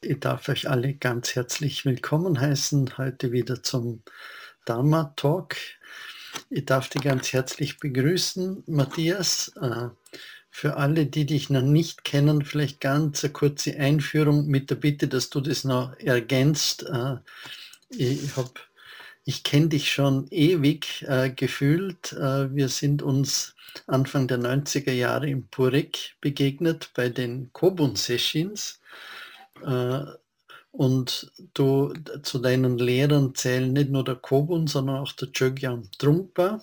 Ich darf euch alle ganz herzlich willkommen heißen, heute wieder zum Dharma Talk. Ich darf dich ganz herzlich begrüßen, Matthias. Äh, für alle, die dich noch nicht kennen, vielleicht ganz eine kurze Einführung mit der Bitte, dass du das noch ergänzt. Äh, ich ich kenne dich schon ewig äh, gefühlt. Äh, wir sind uns Anfang der 90er Jahre im Purek begegnet bei den Kobun Sessions. Äh, und du zu deinen Lehrern zählen nicht nur der Kobun, sondern auch der Chogyam Trungpa.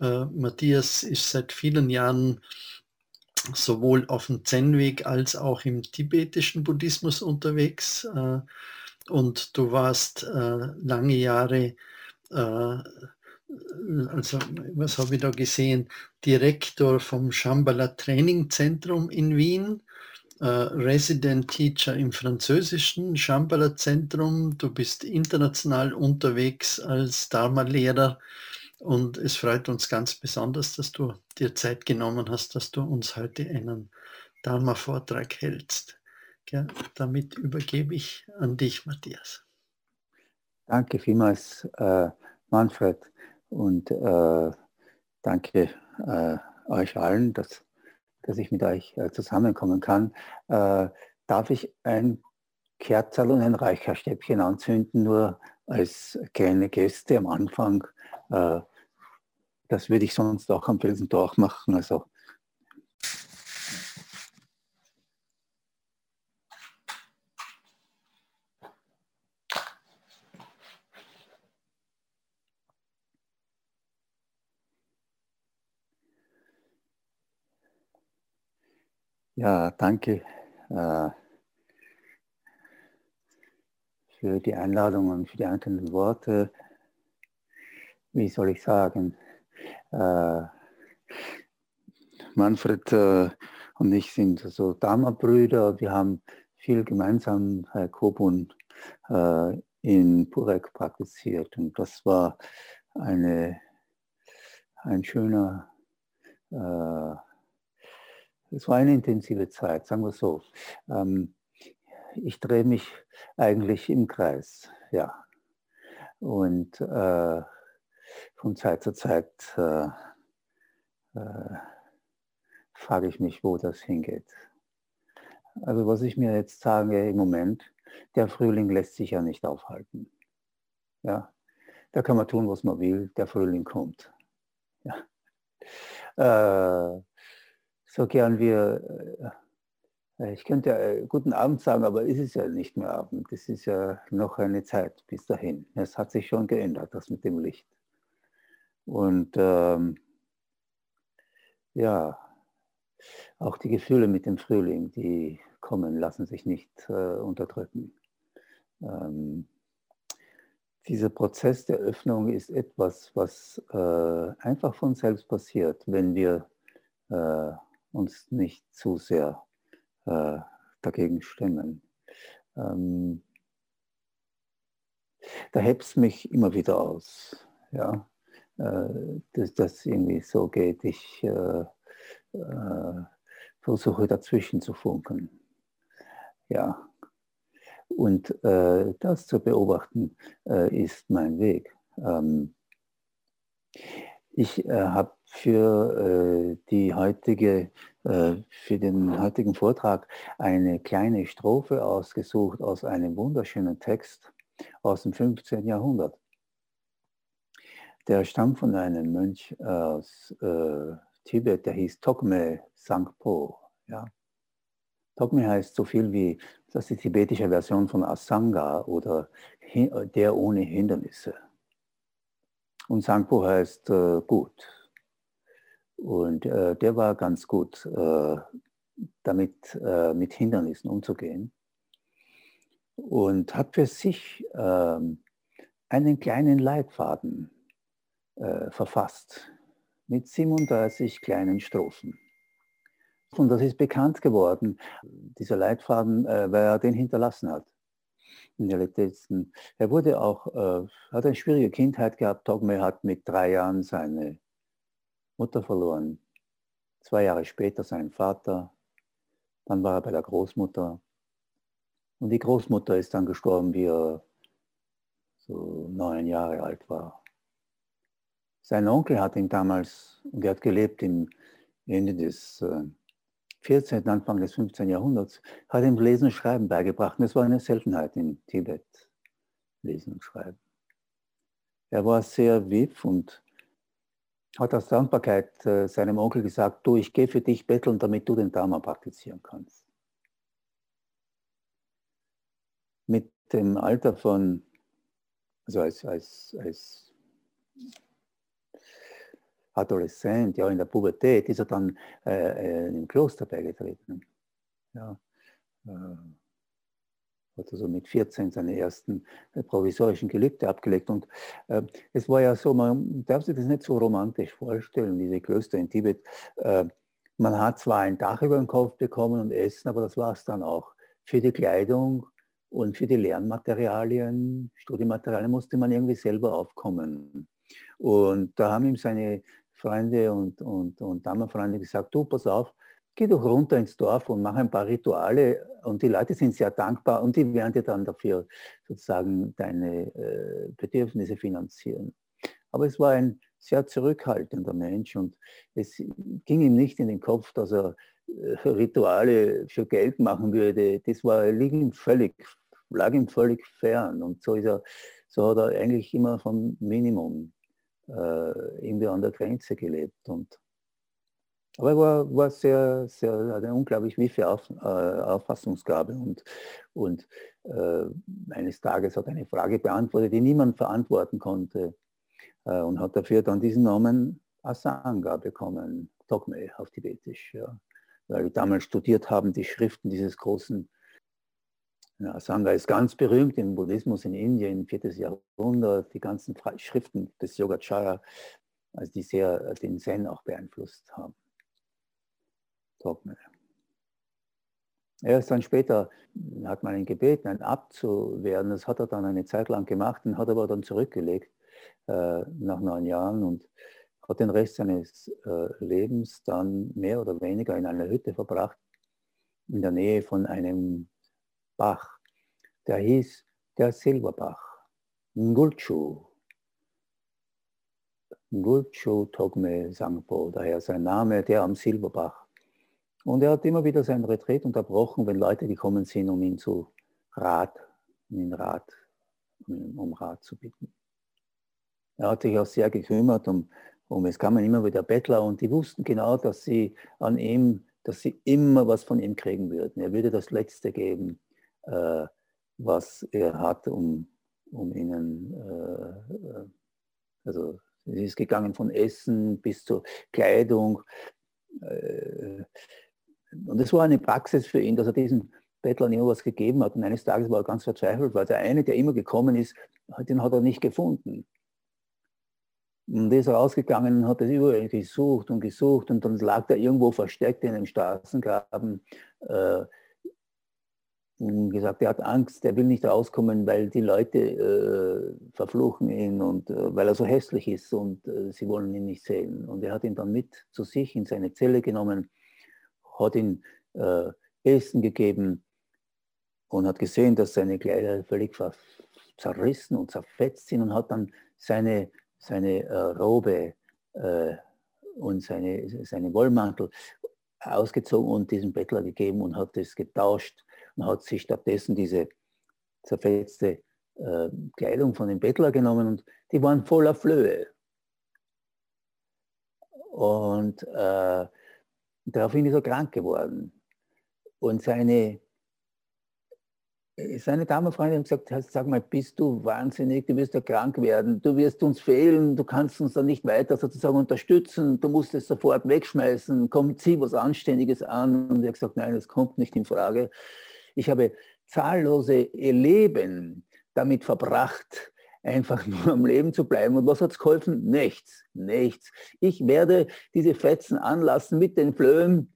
Äh, Matthias ist seit vielen Jahren sowohl auf dem Zen-Weg als auch im tibetischen Buddhismus unterwegs. Äh, und du warst äh, lange Jahre, äh, also was habe ich da gesehen, Direktor vom Shambhala Training Zentrum in Wien, äh, Resident Teacher im französischen Shambhala Zentrum, du bist international unterwegs als Dharma-Lehrer und es freut uns ganz besonders, dass du dir Zeit genommen hast, dass du uns heute einen Dharma-Vortrag hältst. Ja, damit übergebe ich an dich, Matthias. Danke vielmals, äh, Manfred, und äh, danke äh, euch allen, dass, dass ich mit euch äh, zusammenkommen kann. Äh, darf ich ein Kerzerl und ein Reicherstäbchen anzünden, nur als kleine Gäste am Anfang? Äh, das würde ich sonst auch am Felsendorf machen. Also Ja, danke äh, für die Einladung und für die einzelnen Worte. Wie soll ich sagen? Äh, Manfred äh, und ich sind so Dharma-Brüder. Wir haben viel gemeinsam Herr Kobun äh, in Purek praktiziert. Und das war eine, ein schöner äh, es war eine intensive Zeit, sagen wir so. Ähm, ich drehe mich eigentlich im Kreis, ja. Und äh, von Zeit zu Zeit äh, äh, frage ich mich, wo das hingeht. Also was ich mir jetzt sage im Moment, der Frühling lässt sich ja nicht aufhalten. Ja, da kann man tun, was man will, der Frühling kommt. Ja. Äh, so gern wir, äh, ich könnte äh, guten Abend sagen, aber es ist ja nicht mehr Abend. Es ist ja noch eine Zeit bis dahin. Es hat sich schon geändert, das mit dem Licht. Und ähm, ja, auch die Gefühle mit dem Frühling, die kommen, lassen sich nicht äh, unterdrücken. Ähm, dieser Prozess der Öffnung ist etwas, was äh, einfach von selbst passiert, wenn wir äh, uns nicht zu sehr äh, dagegen stemmen. Ähm, da hebt es mich immer wieder aus, ja, äh, dass das irgendwie so geht. Ich äh, äh, versuche dazwischen zu funken. Ja, und äh, das zu beobachten äh, ist mein Weg. Ähm, ich äh, habe für äh, die heutige, äh, für den heutigen Vortrag eine kleine Strophe ausgesucht aus einem wunderschönen Text aus dem 15. Jahrhundert. Der stammt von einem Mönch aus äh, Tibet, der hieß Tokme Sangpo. Ja. Tokme heißt so viel wie, das ist die tibetische Version von Asanga oder der ohne Hindernisse. Und Sangpo heißt äh, gut. Und äh, der war ganz gut äh, damit, äh, mit Hindernissen umzugehen. Und hat für sich ähm, einen kleinen Leitfaden äh, verfasst mit 37 kleinen Strophen. Und das ist bekannt geworden, dieser Leitfaden, äh, weil er den hinterlassen hat in der letzten. Er wurde auch, äh, hat eine schwierige Kindheit gehabt. Dogme hat mit drei Jahren seine Mutter verloren, zwei Jahre später seinen Vater, dann war er bei der Großmutter Und die Großmutter ist dann gestorben, wie er so neun Jahre alt war. Sein Onkel hat ihn damals, und er hat gelebt im Ende des 14., äh, Anfang des 15. Jahrhunderts, hat ihm Lesen und Schreiben beigebracht. Und das war eine Seltenheit in Tibet, Lesen und Schreiben. Er war sehr wiff und hat aus Dankbarkeit äh, seinem Onkel gesagt, du, ich gehe für dich betteln, damit du den Dharma praktizieren kannst. Mit dem Alter von, also als, als, als Adoleszent, ja in der Pubertät, ist er dann äh, im Kloster beigetreten. Ja, äh, hat also mit 14 seine ersten äh, provisorischen Gelübde abgelegt. Und äh, es war ja so, man darf sich das nicht so romantisch vorstellen, diese Klöster in Tibet. Äh, man hat zwar ein Dach über den Kopf bekommen und Essen, aber das war es dann auch. Für die Kleidung und für die Lernmaterialien, Studiematerialien musste man irgendwie selber aufkommen. Und da haben ihm seine Freunde und, und, und Damenfreunde gesagt, du, pass auf, geh doch runter ins Dorf und mach ein paar Rituale und die Leute sind sehr dankbar und die werden dir dann dafür sozusagen deine äh, Bedürfnisse finanzieren. Aber es war ein sehr zurückhaltender Mensch und es ging ihm nicht in den Kopf, dass er äh, Rituale für Geld machen würde. Das war, lag ihm völlig, lag ihm völlig fern und so ist er, so hat er eigentlich immer vom Minimum äh, irgendwie an der Grenze gelebt und aber er war, war sehr, sehr, eine unglaublich wiefe Auf, äh, Auffassungsgabe und, und äh, eines Tages hat eine Frage beantwortet, die niemand verantworten konnte äh, und hat dafür dann diesen Namen Asanga bekommen, Tokme auf Tibetisch, ja. weil wir damals studiert haben, die Schriften dieses großen ja, Asanga ist ganz berühmt im Buddhismus in Indien, 4. Jahrhundert, die ganzen Schriften des Yogacara, also die sehr den Zen auch beeinflusst haben. Trockene. Erst dann später hat man ihn gebeten, ein Abt zu werden. Das hat er dann eine Zeit lang gemacht und hat aber dann zurückgelegt äh, nach neun Jahren und hat den Rest seines äh, Lebens dann mehr oder weniger in einer Hütte verbracht, in der Nähe von einem Bach. Der hieß der Silberbach, Ngulchu. Ngulchu Togme Sangpo, daher sein Name, der am Silberbach. Und er hat immer wieder seinen Retreat unterbrochen, wenn Leute gekommen sind, um ihn zu Rat, um ihn Rat, um Rat zu bitten. Er hat sich auch sehr gekümmert um, um es kamen immer wieder Bettler und die wussten genau, dass sie an ihm, dass sie immer was von ihm kriegen würden. Er würde das Letzte geben, äh, was er hat, um, um ihnen, äh, äh also es ist gegangen von Essen bis zur Kleidung. Äh, und es war eine Praxis für ihn, dass er diesen Bettlern immer was gegeben hat. Und eines Tages war er ganz verzweifelt, weil der eine, der immer gekommen ist, den hat er nicht gefunden. Und ist rausgegangen und hat es überall gesucht und gesucht und dann lag er irgendwo versteckt in einem Straßengraben. Äh, gesagt, er hat Angst, er will nicht rauskommen, weil die Leute äh, verfluchen ihn und äh, weil er so hässlich ist und äh, sie wollen ihn nicht sehen. Und er hat ihn dann mit zu sich in seine Zelle genommen hat ihm äh, Essen gegeben und hat gesehen, dass seine Kleider völlig zerrissen und zerfetzt sind und hat dann seine, seine äh, Robe äh, und seine, seine Wollmantel ausgezogen und diesem Bettler gegeben und hat es getauscht und hat sich stattdessen diese zerfetzte äh, Kleidung von dem Bettler genommen und die waren voller Flöhe. Und äh, daraufhin ist er krank geworden. Und seine, seine Damenfreundin hat gesagt, sag mal, bist du wahnsinnig, du wirst ja krank werden, du wirst uns fehlen, du kannst uns dann nicht weiter sozusagen unterstützen, du musst es sofort wegschmeißen, komm, zieh was Anständiges an. Und er hat gesagt, nein, das kommt nicht in Frage. Ich habe zahllose Leben damit verbracht, einfach nur am Leben zu bleiben. Und was hat es geholfen? Nichts, nichts. Ich werde diese Fetzen anlassen mit den Flöhen,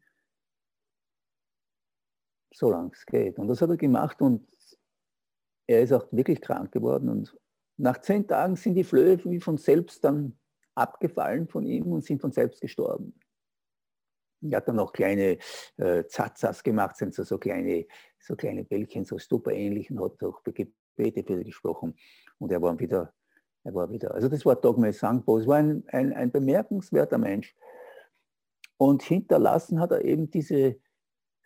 solange es geht. Und das hat er gemacht und er ist auch wirklich krank geworden. Und nach zehn Tagen sind die Flöhe wie von selbst dann abgefallen von ihm und sind von selbst gestorben. Er hat dann noch kleine äh, Zatzas gemacht, sind so, so kleine, so kleine Bällchen, so Stupa-ähnlich und hat auch Gebete für gesprochen. Und er war wieder, er war wieder. Also das war Dogme Sangpo. Es war ein, ein, ein bemerkenswerter Mensch. Und hinterlassen hat er eben diese,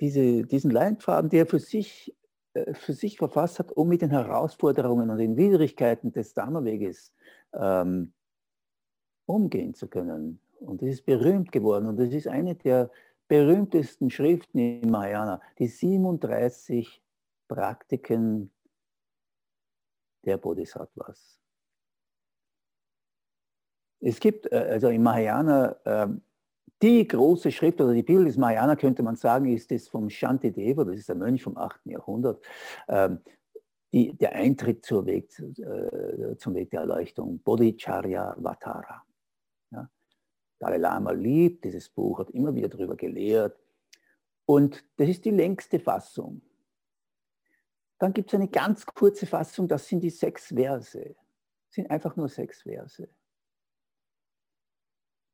diese, diesen Leitfaden, der er für sich, äh, für sich verfasst hat, um mit den Herausforderungen und den Widrigkeiten des Dharma-Weges ähm, umgehen zu können. Und das ist berühmt geworden und das ist eine der berühmtesten Schriften im Mahayana, die 37 Praktiken der Bodhisattvas. Es gibt äh, also im Mahayana ähm, die große Schrift oder die Bibel des Mahayana, könnte man sagen, ist das vom Shantideva, das ist der Mönch vom 8. Jahrhundert, ähm, die, der Eintritt Weg, äh, zum Weg der Erleuchtung, Bodhicharya Vatara. Dalai Lama liebt dieses Buch, hat immer wieder darüber gelehrt. Und das ist die längste Fassung. Dann gibt es eine ganz kurze Fassung, das sind die sechs Verse. Das sind einfach nur sechs Verse.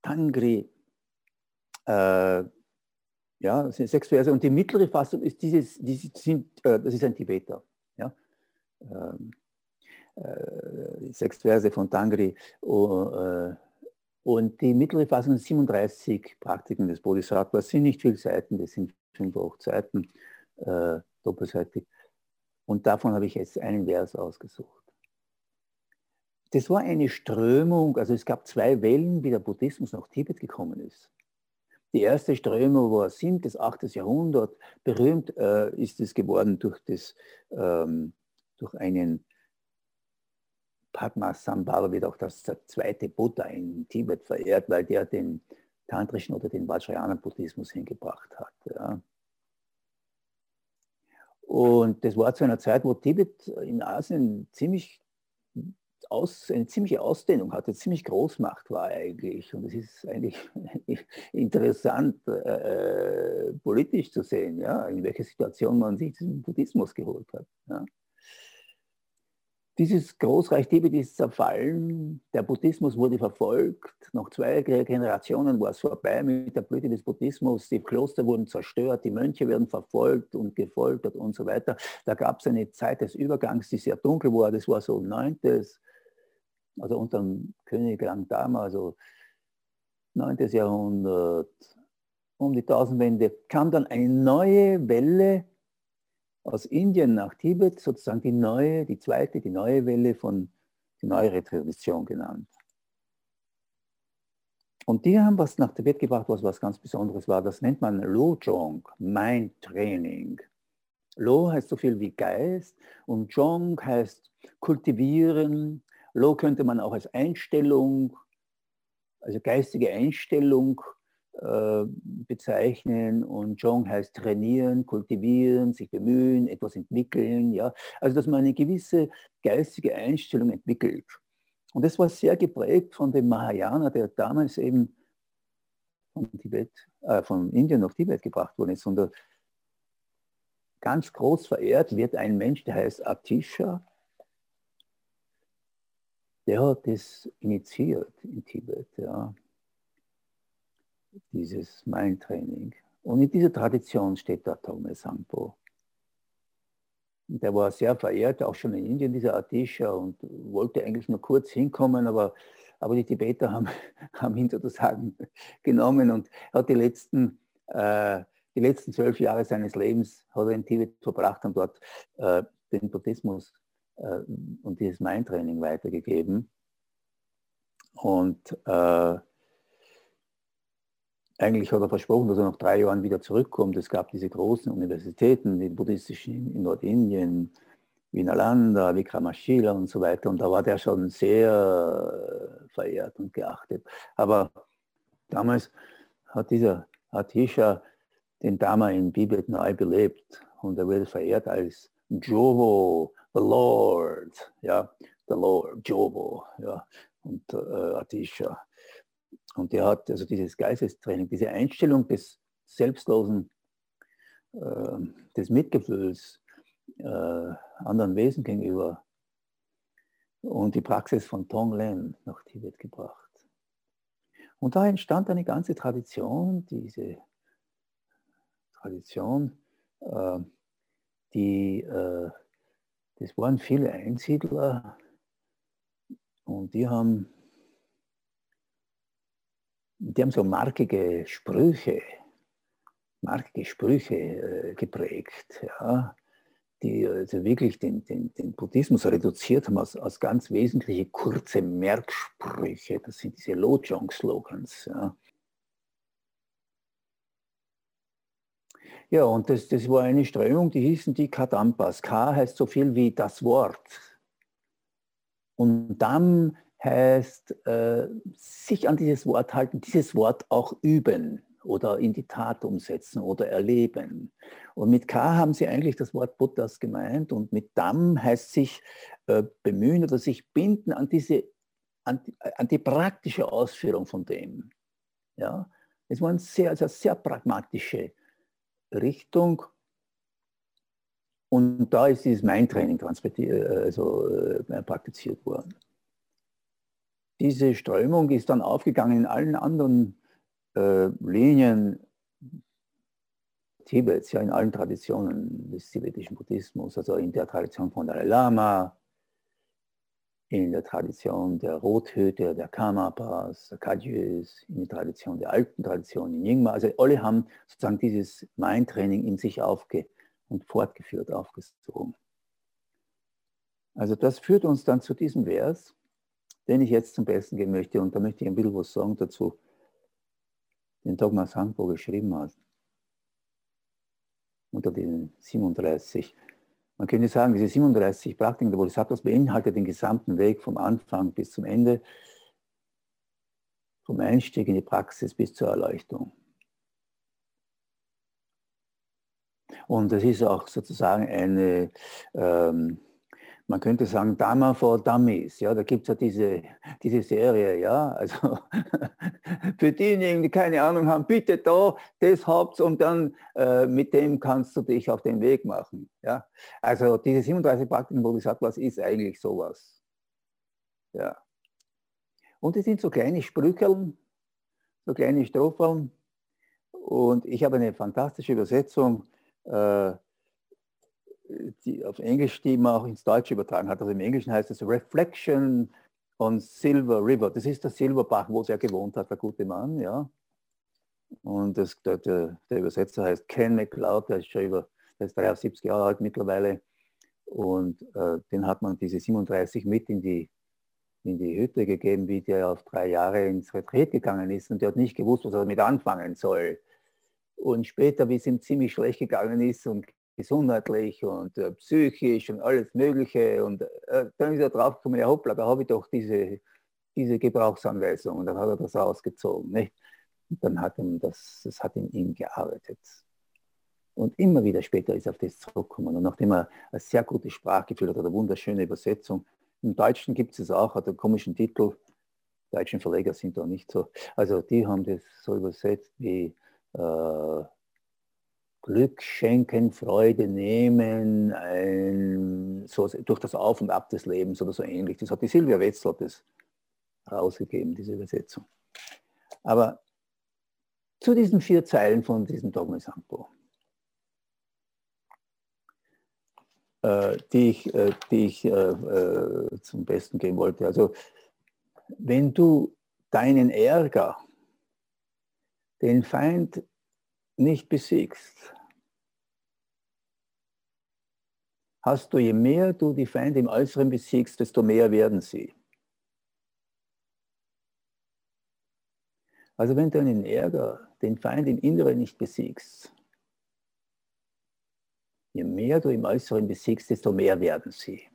Tangri, äh, ja, das sind sechs Verse. Und die mittlere Fassung ist dieses, die sind, äh, das ist ein Tibeter. Ja? Ähm, äh, sechs Verse von Tangri. Uh, und die mittlere Fassung sind 37 Praktiken des Bodhisattvas. sind nicht viele Seiten, das sind fünf, acht Seiten, äh, doppelseitig. Und davon habe ich jetzt einen Vers ausgesucht. Das war eine Strömung, also es gab zwei Wellen, wie der Buddhismus nach Tibet gekommen ist. Die erste Strömung war 7. bis 8. Jahrhundert. Berühmt äh, ist es geworden durch, das, ähm, durch einen Padmasambhava, wird auch das zweite Buddha in Tibet verehrt, weil der den tantrischen oder den Vajrayana-Buddhismus hingebracht hat. Ja. Und das war zu einer Zeit, wo Tibet in Asien ziemlich aus, eine ziemliche Ausdehnung hatte, ziemlich Großmacht war eigentlich. Und es ist eigentlich interessant, äh, politisch zu sehen, ja, in welcher Situation man sich diesen Buddhismus geholt hat. Ja. Dieses Großreich Tibet ist zerfallen, der Buddhismus wurde verfolgt, nach zwei Generationen war es vorbei mit der Blüte des Buddhismus, die Kloster wurden zerstört, die Mönche werden verfolgt und gefoltert und so weiter. Da gab es eine Zeit des Übergangs, die sehr dunkel war, das war so 9 also unter dem König Langdama, also 9. Jahrhundert, um die Tausendwende, kam dann eine neue Welle aus Indien nach Tibet, sozusagen die neue, die zweite, die neue Welle von, die neuere Tradition genannt. Und die haben was nach Tibet gebracht, was was ganz Besonderes war. Das nennt man Lo-Jong, Mind Training. Lo heißt so viel wie Geist und Jong heißt kultivieren, Low könnte man auch als Einstellung, also geistige Einstellung bezeichnen und Jong heißt trainieren, kultivieren, sich bemühen, etwas entwickeln. Ja? Also dass man eine gewisse geistige Einstellung entwickelt. Und das war sehr geprägt von dem Mahayana, der damals eben von, Tibet, äh, von Indien nach Tibet gebracht worden ist. Und ganz groß verehrt wird ein Mensch, der heißt Atisha, der hat das initiiert in Tibet, ja. Dieses Mindtraining. Und in dieser Tradition steht der Tome Sangpo. Der war sehr verehrt, auch schon in Indien, dieser Atisha, und wollte eigentlich nur kurz hinkommen, aber, aber die Tibeter haben, haben ihn sozusagen genommen und hat die letzten, äh, die letzten zwölf Jahre seines Lebens hat er in Tibet verbracht und dort äh, den Buddhismus äh, und dieses Mindtraining weitergegeben. Und äh, eigentlich hat er versprochen, dass er nach drei Jahren wieder zurückkommt. Es gab diese großen Universitäten, die buddhistischen in Nordindien, Vinalanda, Vikramashila und so weiter. Und da war der schon sehr verehrt und geachtet. Aber damals hat dieser Atisha den Dharma in Bibel neu belebt und er wurde verehrt als Jovo, the Lord, ja, the Lord, Jovo, ja, und äh, Atisha. Und der hat also dieses Geistestraining, diese Einstellung des selbstlosen, äh, des Mitgefühls äh, anderen Wesen gegenüber und die Praxis von Tonglen nach Tibet gebracht. Und da entstand eine ganze Tradition, diese Tradition, äh, die, äh, das waren viele Einsiedler und die haben, die haben so markige Sprüche, markige Sprüche äh, geprägt, ja, die also wirklich den, den, den Buddhismus reduziert haben als, als ganz wesentliche kurze Merksprüche. Das sind diese Lojong-Slogans. Ja. Ja, und das, das war eine Strömung, die hießen die Kadampas. Ka heißt so viel wie das Wort. Und Dam heißt äh, sich an dieses Wort halten, dieses Wort auch üben oder in die Tat umsetzen oder erleben. Und mit K haben sie eigentlich das Wort Buddhas gemeint und mit Dam heißt sich äh, bemühen oder sich binden an diese an, an die praktische Ausführung von dem. Ja, es war eine sehr, also sehr pragmatische Richtung. Und da ist dieses Mindtraining also, äh, praktiziert worden. Diese Strömung ist dann aufgegangen in allen anderen äh, Linien Tibets, ja in allen Traditionen des tibetischen Buddhismus, also in der Tradition von Dalai Lama, in der Tradition der Rothüte, der Karmapas, der Kagyus, in der Tradition der alten Tradition, in Nyingma. Also alle haben sozusagen dieses Mindtraining in sich aufge und fortgeführt, aufgezogen. Also das führt uns dann zu diesem Vers, den ich jetzt zum Besten geben möchte. Und da möchte ich ein bisschen was sagen dazu, den Dogma Sangpo geschrieben hat. Unter den 37 man könnte sagen, diese 37 Praktiken der Bodhisattvas beinhaltet den gesamten Weg vom Anfang bis zum Ende, vom Einstieg in die Praxis bis zur Erleuchtung. Und das ist auch sozusagen eine ähm, man könnte sagen, Dama for Dummies. Ja, da gibt es ja diese, diese Serie, ja. Also für diejenigen, die keine Ahnung haben, bitte da, das habt und dann äh, mit dem kannst du dich auf den Weg machen. Ja. Also diese 37 Praktiken was ist eigentlich sowas. Ja. Und es sind so kleine Sprücheln, so kleine Strophen. Und ich habe eine fantastische Übersetzung. Äh, die auf Englisch, die man auch ins Deutsche übertragen hat. Also im Englischen heißt es Reflection on Silver River. Das ist der Silberbach, wo er gewohnt hat, der gute Mann, ja. Und das, der, der, Übersetzer heißt Ken McLeod, der ist schon über, der ist 73 Jahre alt mittlerweile. Und äh, den hat man diese 37 mit in die, in die Hütte gegeben, wie der auf drei Jahre ins Retreat gegangen ist. Und der hat nicht gewusst, was er damit anfangen soll. Und später, wie es ihm ziemlich schlecht gegangen ist und gesundheitlich und äh, psychisch und alles Mögliche. Und äh, dann ist er draufgekommen, ja hoppla, da habe ich doch diese, diese Gebrauchsanweisung. Und dann hat er das ausgezogen. Nicht? Und dann hat ihm das, das hat in ihm gearbeitet. Und immer wieder später ist er auf das zurückgekommen. Und nachdem er ein sehr gutes Sprachgefühl hat, eine wunderschöne Übersetzung. Im Deutschen gibt es auch, hat einen komischen Titel. Deutschen Verleger sind da nicht so. Also die haben das so übersetzt wie äh, Glück schenken, Freude nehmen, ein, so, durch das Auf und Ab des Lebens oder so ähnlich. Das hat die Silvia Wetzel das rausgegeben, diese Übersetzung. Aber zu diesen vier Zeilen von diesem Dogma Sampo, äh, die ich, äh, die ich äh, äh, zum Besten geben wollte. Also wenn du deinen Ärger, den Feind nicht besiegst, hast du, je mehr du die Feinde im Äußeren besiegst, desto mehr werden sie. Also wenn du einen Ärger, den Feind im Inneren nicht besiegst, je mehr du im Äußeren besiegst, desto mehr werden sie.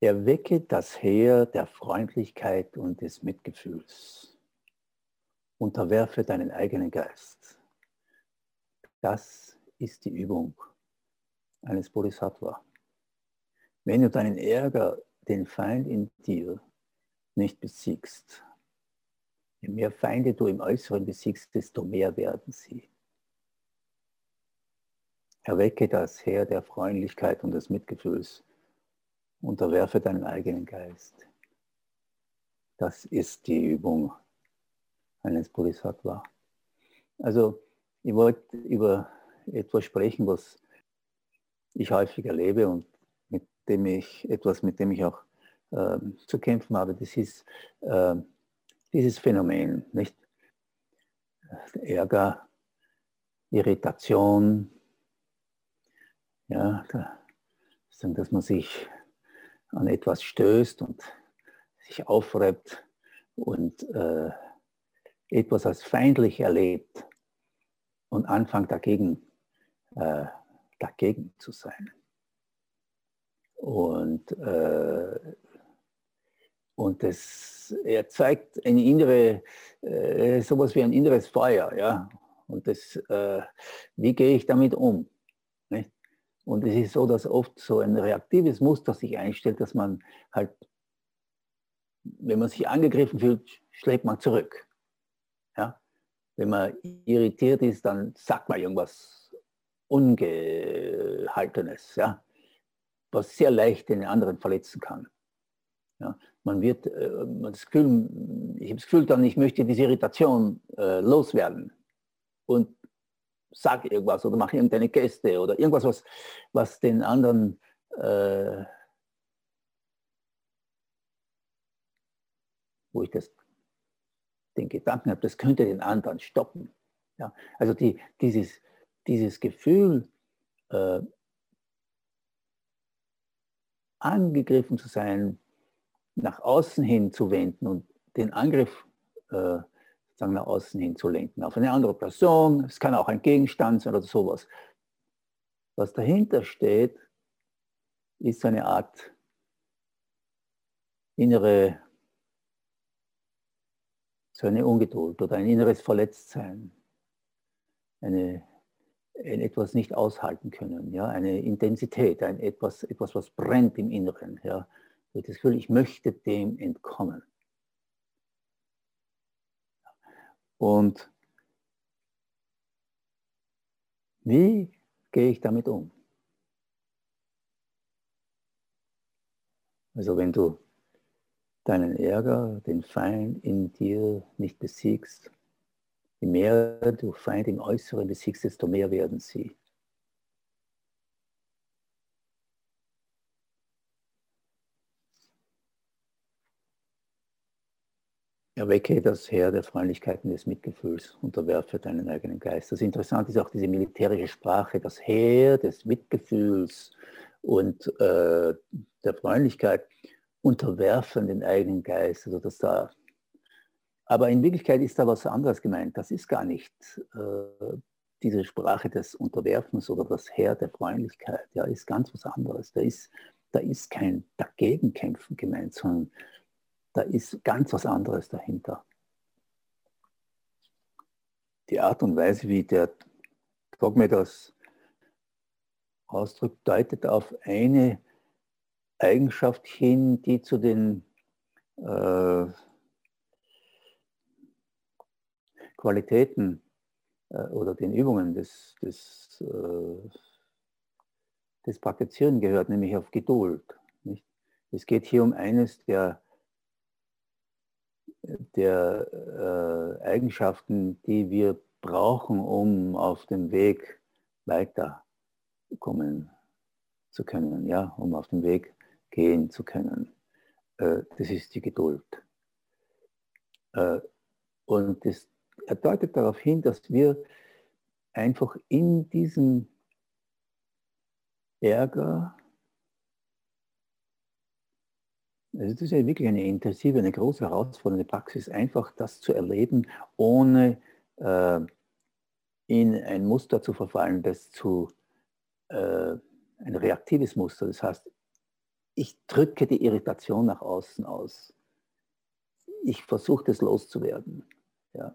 Erwecke das Heer der Freundlichkeit und des Mitgefühls. Unterwerfe deinen eigenen Geist. Das ist die Übung eines Bodhisattva. Wenn du deinen Ärger, den Feind in dir nicht besiegst, je mehr Feinde du im Äußeren besiegst, desto mehr werden sie. Erwecke das Heer der Freundlichkeit und des Mitgefühls. Unterwerfe deinen eigenen Geist. Das ist die Übung eines Bodhisattva. Also ich wollte über etwas sprechen, was ich häufig erlebe und mit dem ich etwas, mit dem ich auch äh, zu kämpfen habe. Das ist äh, dieses Phänomen, nicht? Ärger, Irritation, ja, dass man sich an etwas stößt und sich aufreibt und äh, etwas als feindlich erlebt und anfängt dagegen, äh, dagegen zu sein. Und, äh, und das erzeugt eine innere, äh, sowas wie ein inneres Feuer. Ja? Und das, äh, wie gehe ich damit um? Nicht? Und es ist so, dass oft so ein reaktives Muster sich einstellt, dass man halt, wenn man sich angegriffen fühlt, schlägt man zurück. Ja? Wenn man irritiert ist, dann sagt man irgendwas Ungehaltenes, ja? was sehr leicht den anderen verletzen kann. Ja? Man wird, äh, das Gefühl, ich habe das Gefühl dann, ich möchte diese Irritation äh, loswerden und sag irgendwas oder mach irgendeine Geste oder irgendwas, was, was den anderen äh, wo ich das, den Gedanken habe, das könnte den anderen stoppen. Ja, also die, dieses, dieses Gefühl, äh, angegriffen zu sein, nach außen hin zu wenden und den Angriff äh, sagen, nach außen hin zu lenken, auf eine andere Person. Es kann auch ein Gegenstand sein oder sowas. Was dahinter steht, ist eine Art innere, so eine Ungeduld oder ein inneres Verletztsein, eine, ein etwas nicht aushalten können, ja, eine Intensität, ein etwas, etwas, was brennt im Inneren. Ja. Das Gefühl, ich möchte dem entkommen. Und wie gehe ich damit um? Also wenn du deinen Ärger, den Feind in dir nicht besiegst, je mehr du Feind im Äußeren besiegst, desto mehr werden sie. Erwecke das Heer der Freundlichkeit und des Mitgefühls, unterwerfe deinen eigenen Geist. Das Interessante ist auch diese militärische Sprache, das Heer des Mitgefühls und äh, der Freundlichkeit unterwerfen den eigenen Geist. Also das da, aber in Wirklichkeit ist da was anderes gemeint. Das ist gar nicht äh, diese Sprache des Unterwerfens oder das Heer der Freundlichkeit. Ja, ist ganz was anderes. Da ist, da ist kein Dagegenkämpfen gemeint, sondern da ist ganz was anderes dahinter. Die Art und Weise, wie der Dogme das ausdrückt, deutet auf eine Eigenschaft hin, die zu den äh, Qualitäten äh, oder den Übungen des, des, äh, des Praktizieren gehört, nämlich auf Geduld. Nicht? Es geht hier um eines der der äh, Eigenschaften, die wir brauchen, um auf dem Weg weiterkommen zu können, ja, um auf dem Weg gehen zu können. Äh, das ist die Geduld. Äh, und das, deutet darauf hin, dass wir einfach in diesem Ärger Also das ist ja wirklich eine intensive, eine große herausfordernde Praxis, einfach das zu erleben, ohne äh, in ein Muster zu verfallen, das zu äh, ein reaktives Muster. Das heißt, ich drücke die Irritation nach außen aus. Ich versuche das loszuwerden. Ja.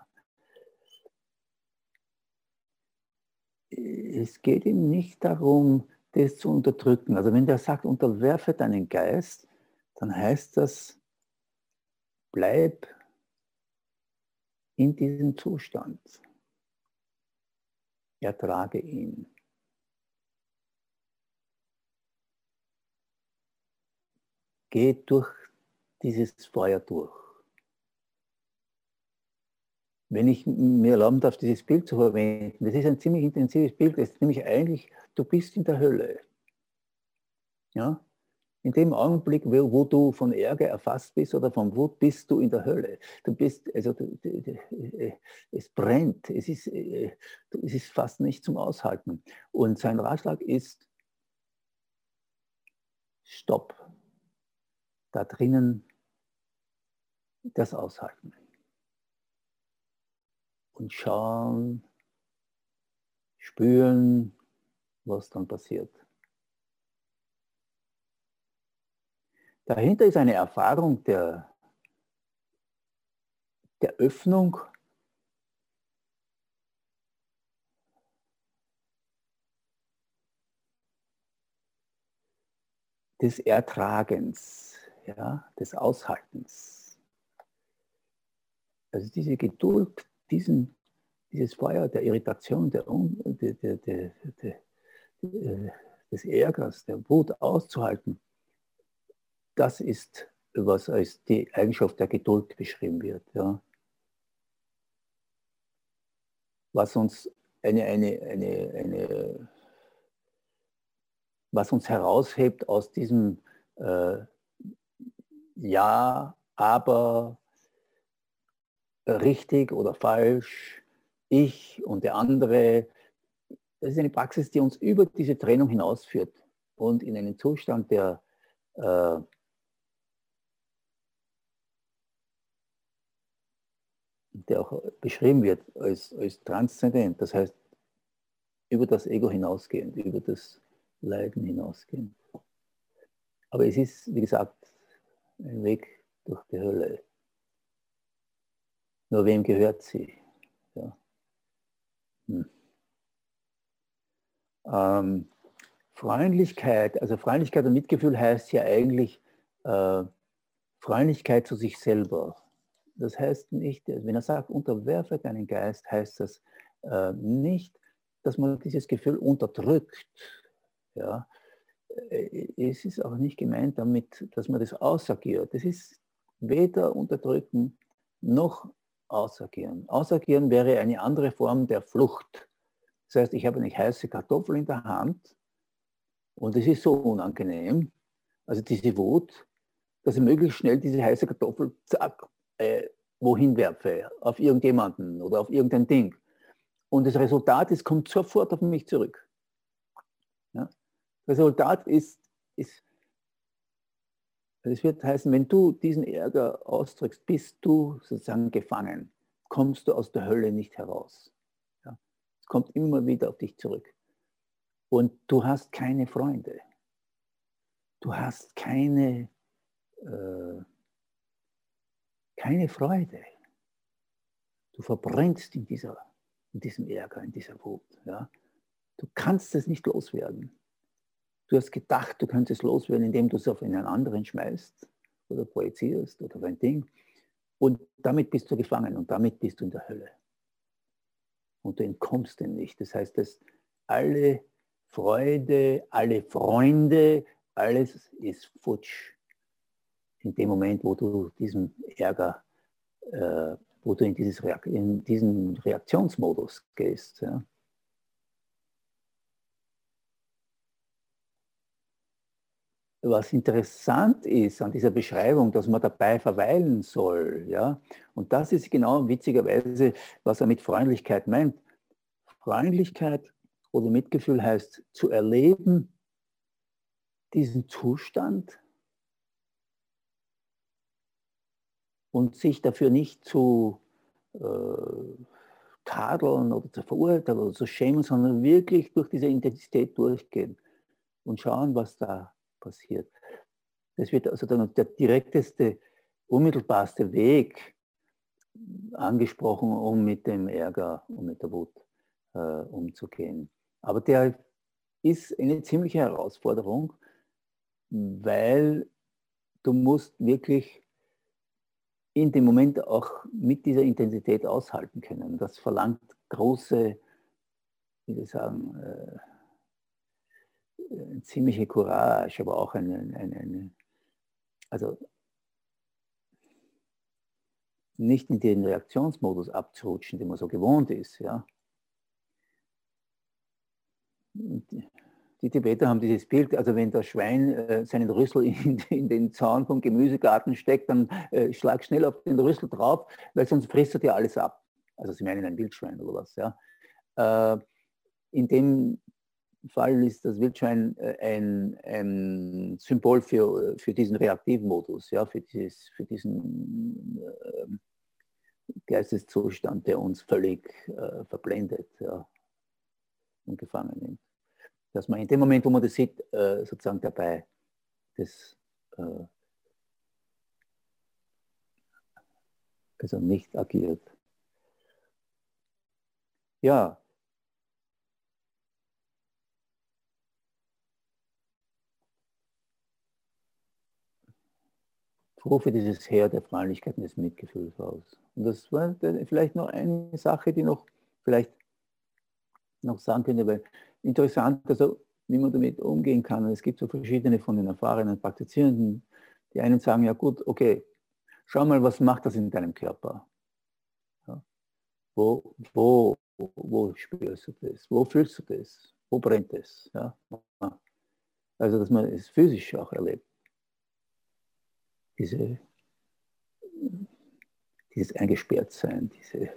Es geht ihm nicht darum, das zu unterdrücken. Also wenn der sagt, unterwerfe deinen Geist, dann heißt das, bleib in diesem Zustand. Ertrage ihn. Geh durch dieses Feuer durch. wenn ich mir erlauben darf, dieses Bild zu verwenden, das ist ein ziemlich intensives Bild, das ist nämlich eigentlich, du bist in der Hölle. Ja? In dem Augenblick, wo, du von Ärger erfasst bist oder von Wut, bist du in der Hölle. Du bist, also du, es brennt, es ist, es ist fast nicht zum Aushalten. Und sein Ratschlag ist, stopp, da drinnen das aushalten. Und schauen, spüren, was dann passiert. Dahinter ist eine Erfahrung der, der Öffnung des Ertragens, ja, des Aushaltens. Also diese Geduld, diesen, dieses Feuer der Irritation, der, der, der, des Ärgers, der Wut auszuhalten, das ist, was als die Eigenschaft der Geduld beschrieben wird. Ja. Was uns eine, eine, eine, eine was uns heraushebt aus diesem äh, Ja, aber richtig oder falsch, ich und der andere. Das ist eine Praxis, die uns über diese Trennung hinausführt und in einen Zustand der äh, der auch beschrieben wird als, als transzendent, das heißt über das Ego hinausgehend, über das Leiden hinausgehend. Aber es ist, wie gesagt, ein Weg durch die Hölle. Nur wem gehört sie? Ja. Hm. Ähm, Freundlichkeit, also Freundlichkeit und Mitgefühl heißt ja eigentlich äh, Freundlichkeit zu sich selber. Das heißt nicht, wenn er sagt, unterwerfe deinen Geist, heißt das äh, nicht, dass man dieses Gefühl unterdrückt. Ja. Äh, es ist auch nicht gemeint damit, dass man das ausagiert. Das ist weder unterdrücken noch ausagieren. Ausagieren wäre eine andere Form der Flucht. Das heißt, ich habe eine heiße Kartoffel in der Hand und es ist so unangenehm, also diese Wut, dass ich möglichst schnell diese heiße Kartoffel zack, äh, wohin werfe, auf irgendjemanden oder auf irgendein Ding. Und das Resultat ist, kommt sofort auf mich zurück. Resultat ist, ist es wird heißen, wenn du diesen Ärger ausdrückst, bist du sozusagen gefangen, kommst du aus der Hölle nicht heraus. Ja? Es kommt immer wieder auf dich zurück. Und du hast keine Freunde. Du hast keine äh, keine Freude. Du verbrennst in, dieser, in diesem Ärger, in dieser Wut. Ja? Du kannst es nicht loswerden. Du hast gedacht, du könntest es loswerden, indem du es auf einen anderen schmeißt oder projizierst oder auf ein Ding. Und damit bist du gefangen und damit bist du in der Hölle. Und du entkommst dem nicht. Das heißt, dass alle Freude, alle Freunde, alles ist futsch in dem Moment, wo du diesen Ärger, äh, wo du in, dieses Reak in diesen Reaktionsmodus gehst. Ja. Was interessant ist an dieser Beschreibung, dass man dabei verweilen soll, ja, und das ist genau witzigerweise, was er mit Freundlichkeit meint. Freundlichkeit oder Mitgefühl heißt zu erleben, diesen Zustand und sich dafür nicht zu äh, tadeln oder zu verurteilen oder zu schämen, sondern wirklich durch diese Intensität durchgehen und schauen, was da passiert. Das wird also dann der direkteste, unmittelbarste Weg angesprochen, um mit dem Ärger und mit der Wut äh, umzugehen. Aber der ist eine ziemliche Herausforderung, weil du musst wirklich in dem Moment auch mit dieser Intensität aushalten können. Das verlangt große, wie wir sagen, äh, ziemliche Courage, aber auch eine, eine, eine, also nicht in den Reaktionsmodus abzurutschen, den man so gewohnt ist. Ja. Die Tibeter haben dieses Bild, also wenn das Schwein äh, seinen Rüssel in, in, den Zaun vom Gemüsegarten steckt, dann äh, schlag schnell auf den Rüssel drauf, weil sonst frisst er dir alles ab. Also sie meinen ein Wildschwein oder was. Ja. Äh, in dem Fall ist das Wildschwein äh, ein, ein Symbol für, für diesen Reaktivmodus, ja, für, dieses, für diesen äh, Geisteszustand, der uns völlig äh, verblendet ja, und gefangen nimmt. Dass man in dem Moment, wo man das sieht, äh, sozusagen dabei das äh, also nicht agiert. Ja, rufe dieses Heer der Freundlichkeit und des Mitgefühls aus. Und das war vielleicht noch eine Sache, die noch vielleicht noch sagen könnte, weil interessant, also wie man damit umgehen kann. es gibt so verschiedene von den erfahrenen Praktizierenden, die einen sagen, ja gut, okay, schau mal, was macht das in deinem Körper? Ja. Wo, wo, wo spürst du das? Wo fühlst du das? Wo brennt es? Ja. Also, dass man es physisch auch erlebt diese, dieses Eingesperrtsein, diese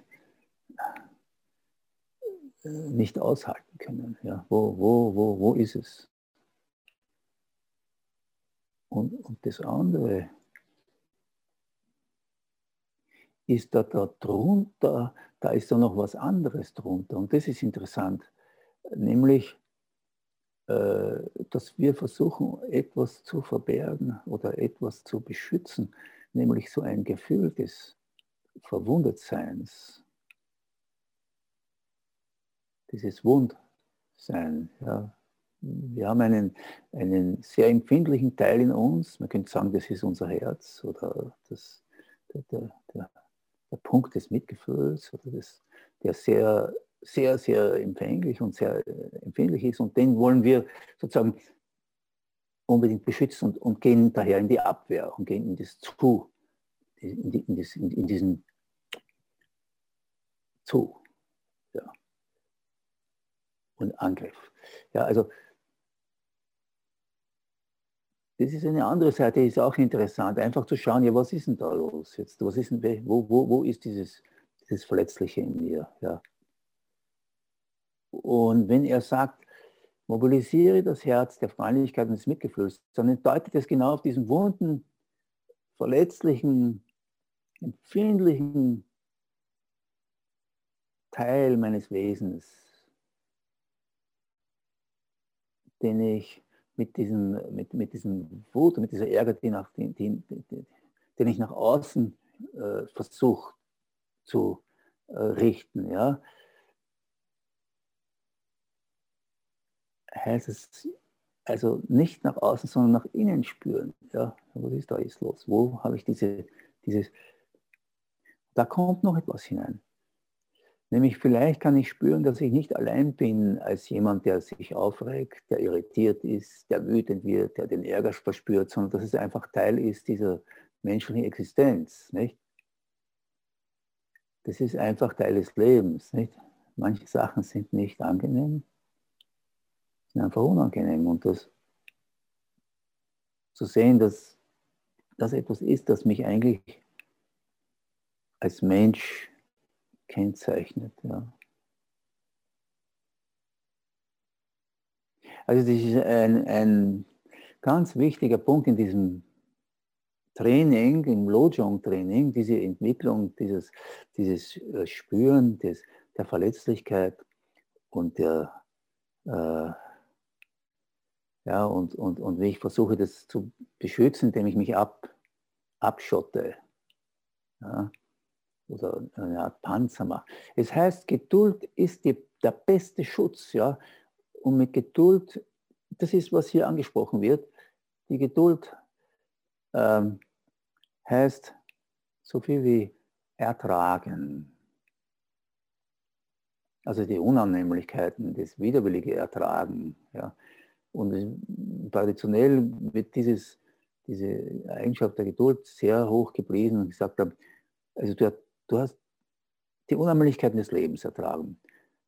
äh, nicht aushalten können. Ja, wo, wo, wo, wo ist es? Und, und das andere ist da, da drunter, da ist da noch was anderes drunter. Und das ist interessant, nämlich dass wir versuchen, etwas zu verbergen oder etwas zu beschützen, nämlich so ein Gefühl des Verwundetseins, dieses Wundsein. Ja. Wir haben einen, einen sehr empfindlichen Teil in uns, man könnte sagen, das ist unser Herz oder das, der, der, der, Punkt des Mitgefühls oder das, der sehr sehr, sehr empfänglich und sehr äh, empfindlich ist und den wollen wir sozusagen unbedingt beschützen und, und gehen daher in die Abwehr und gehen in das Zu, in, die, in, das, in, in diesen Zu ja. und Angriff. Ja, also das ist eine andere Seite, ist auch interessant, einfach zu schauen, ja, was ist denn da los jetzt? Was ist denn, wo, wo, wo ist dieses, dieses Verletzliche in mir? Ja. Und wenn er sagt, mobilisiere das Herz der Freundlichkeit und des Mitgefühls, dann deutet es genau auf diesen wunden, verletzlichen, empfindlichen Teil meines Wesens, den ich mit diesem, mit, mit diesem Wut und mit dieser Ärger, die nach, die, die, den ich nach außen äh, versuche zu äh, richten. Ja? Heißt es also nicht nach außen, sondern nach innen spüren. Ja, was ist da jetzt los? Wo habe ich diese, dieses, da kommt noch etwas hinein. Nämlich vielleicht kann ich spüren, dass ich nicht allein bin als jemand, der sich aufregt, der irritiert ist, der wütend wird, der den Ärger verspürt, sondern dass es einfach Teil ist dieser menschlichen Existenz. Nicht? Das ist einfach Teil des Lebens. Nicht? Manche Sachen sind nicht angenehm, einfach unangenehm. Und das zu sehen, dass das etwas ist, das mich eigentlich als Mensch kennzeichnet. Ja. Also das ist ein, ein ganz wichtiger Punkt in diesem Training, im Lojong-Training, diese Entwicklung, dieses, dieses äh, Spüren des, der Verletzlichkeit und der, äh, ja, und, und, und wie ich versuche, das zu beschützen, indem ich mich ab, abschotte. Ja, oder eine Art Panzer mache. Es heißt, Geduld ist die, der beste Schutz. Ja? Und mit Geduld, das ist, was hier angesprochen wird, die Geduld ähm, heißt so viel wie ertragen. Also die Unannehmlichkeiten, das widerwillige Ertragen. Ja? Und traditionell wird dieses, diese Eigenschaft der Geduld sehr hoch gepriesen und gesagt haben, Also du, du hast die Unheimlichkeiten des Lebens ertragen.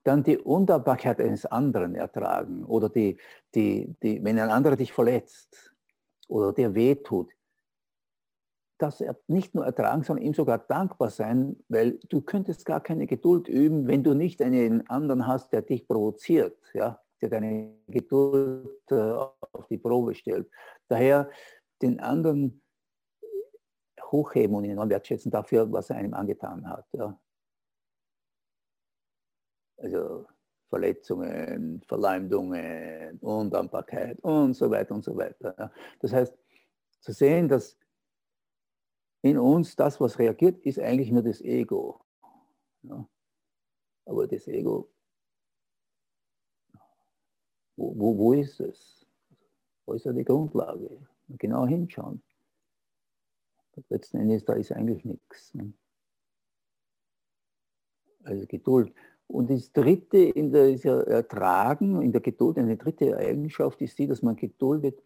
Dann die Undankbarkeit eines anderen ertragen. Oder die, die, die, wenn ein anderer dich verletzt oder dir wehtut, das nicht nur ertragen, sondern ihm sogar dankbar sein, weil du könntest gar keine Geduld üben, wenn du nicht einen anderen hast, der dich provoziert, ja, der deine Geduld äh, auf die Probe stellt. Daher den anderen hochheben und ihn wertschätzen dafür, was er einem angetan hat. Ja. Also Verletzungen, Verleumdungen, Undankbarkeit und so weiter und so weiter. Ja. Das heißt, zu sehen, dass in uns das, was reagiert, ist eigentlich nur das Ego. Ja. Aber das Ego, wo, wo, wo ist es? Wo ist ja die Grundlage? Genau hinschauen. Letzten Endes, da ist eigentlich nichts. Ne? Also Geduld. Und das dritte in der Ertragen, in der Geduld, eine dritte Eigenschaft ist die, dass man geduldet,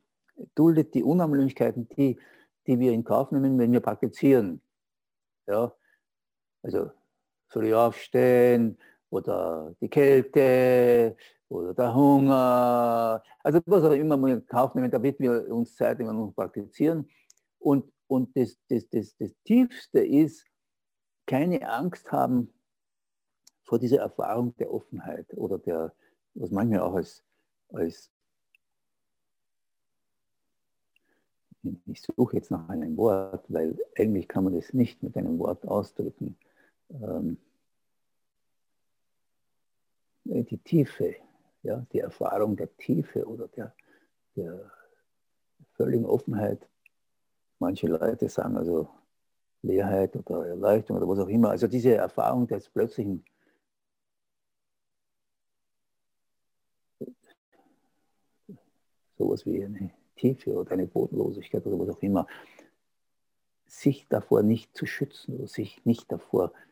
duldet die Unannehmlichkeiten, die die wir in Kauf nehmen, wenn wir praktizieren. Ja, also früh aufstehen oder die Kälte oder der Hunger, also was auch immer wir in Kauf nehmen, damit wir uns Zeit nehmen praktizieren. Und, und das, das, das, das Tiefste ist, keine Angst haben vor dieser Erfahrung der Offenheit oder der, was manchmal auch als, als ich suche jetzt nach einem Wort, weil eigentlich kann man das nicht mit einem Wort ausdrücken. Ähm, die Tiefe, ja, die Erfahrung der Tiefe oder der, der völligen Offenheit. Manche Leute sagen also Leerheit oder Erleuchtung oder was auch immer. Also diese Erfahrung des plötzlichen sowas wie eine Tiefe oder eine Bodenlosigkeit oder was auch immer, sich davor nicht zu schützen oder sich nicht davor äh,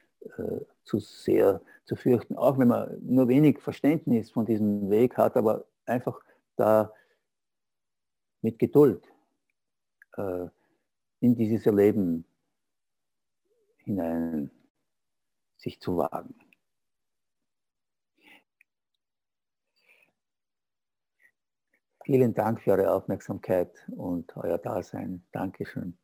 zu sehr zu fürchten, auch wenn man nur wenig Verständnis von diesem Weg hat, aber einfach da mit Geduld äh, in dieses Erleben hinein sich zu wagen. Vielen Dank für eure Aufmerksamkeit und euer Dasein. Dankeschön.